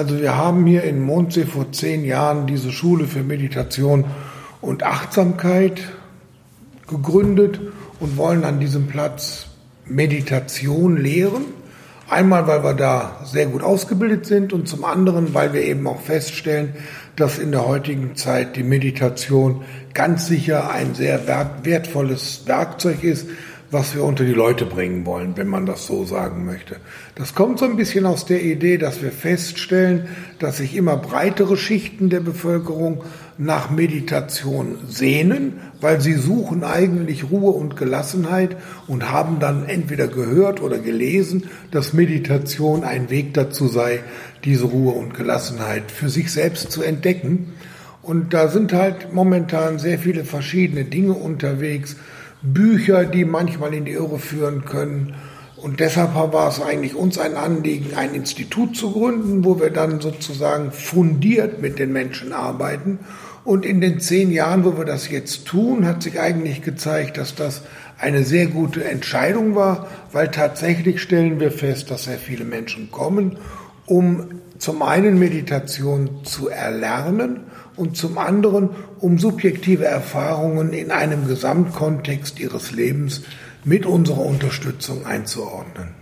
Also wir haben hier in Mondsee vor zehn Jahren diese Schule für Meditation und Achtsamkeit gegründet und wollen an diesem Platz Meditation lehren. Einmal, weil wir da sehr gut ausgebildet sind und zum anderen, weil wir eben auch feststellen, dass in der heutigen Zeit die Meditation ganz sicher ein sehr wertvolles Werkzeug ist, was wir unter die Leute bringen wollen, wenn man das so sagen möchte. Das kommt so ein bisschen aus der Idee, dass wir feststellen, dass sich immer breitere Schichten der Bevölkerung nach Meditation sehnen, weil sie suchen eigentlich Ruhe und Gelassenheit und haben dann entweder gehört oder gelesen, dass Meditation ein Weg dazu sei, diese Ruhe und Gelassenheit für sich selbst zu entdecken. Und da sind halt momentan sehr viele verschiedene Dinge unterwegs, Bücher, die manchmal in die Irre führen können. Und deshalb war es eigentlich uns ein Anliegen, ein Institut zu gründen, wo wir dann sozusagen fundiert mit den Menschen arbeiten. Und in den zehn Jahren, wo wir das jetzt tun, hat sich eigentlich gezeigt, dass das eine sehr gute Entscheidung war, weil tatsächlich stellen wir fest, dass sehr viele Menschen kommen, um zum einen Meditation zu erlernen und zum anderen um subjektive Erfahrungen in einem Gesamtkontext ihres Lebens mit unserer Unterstützung einzuordnen.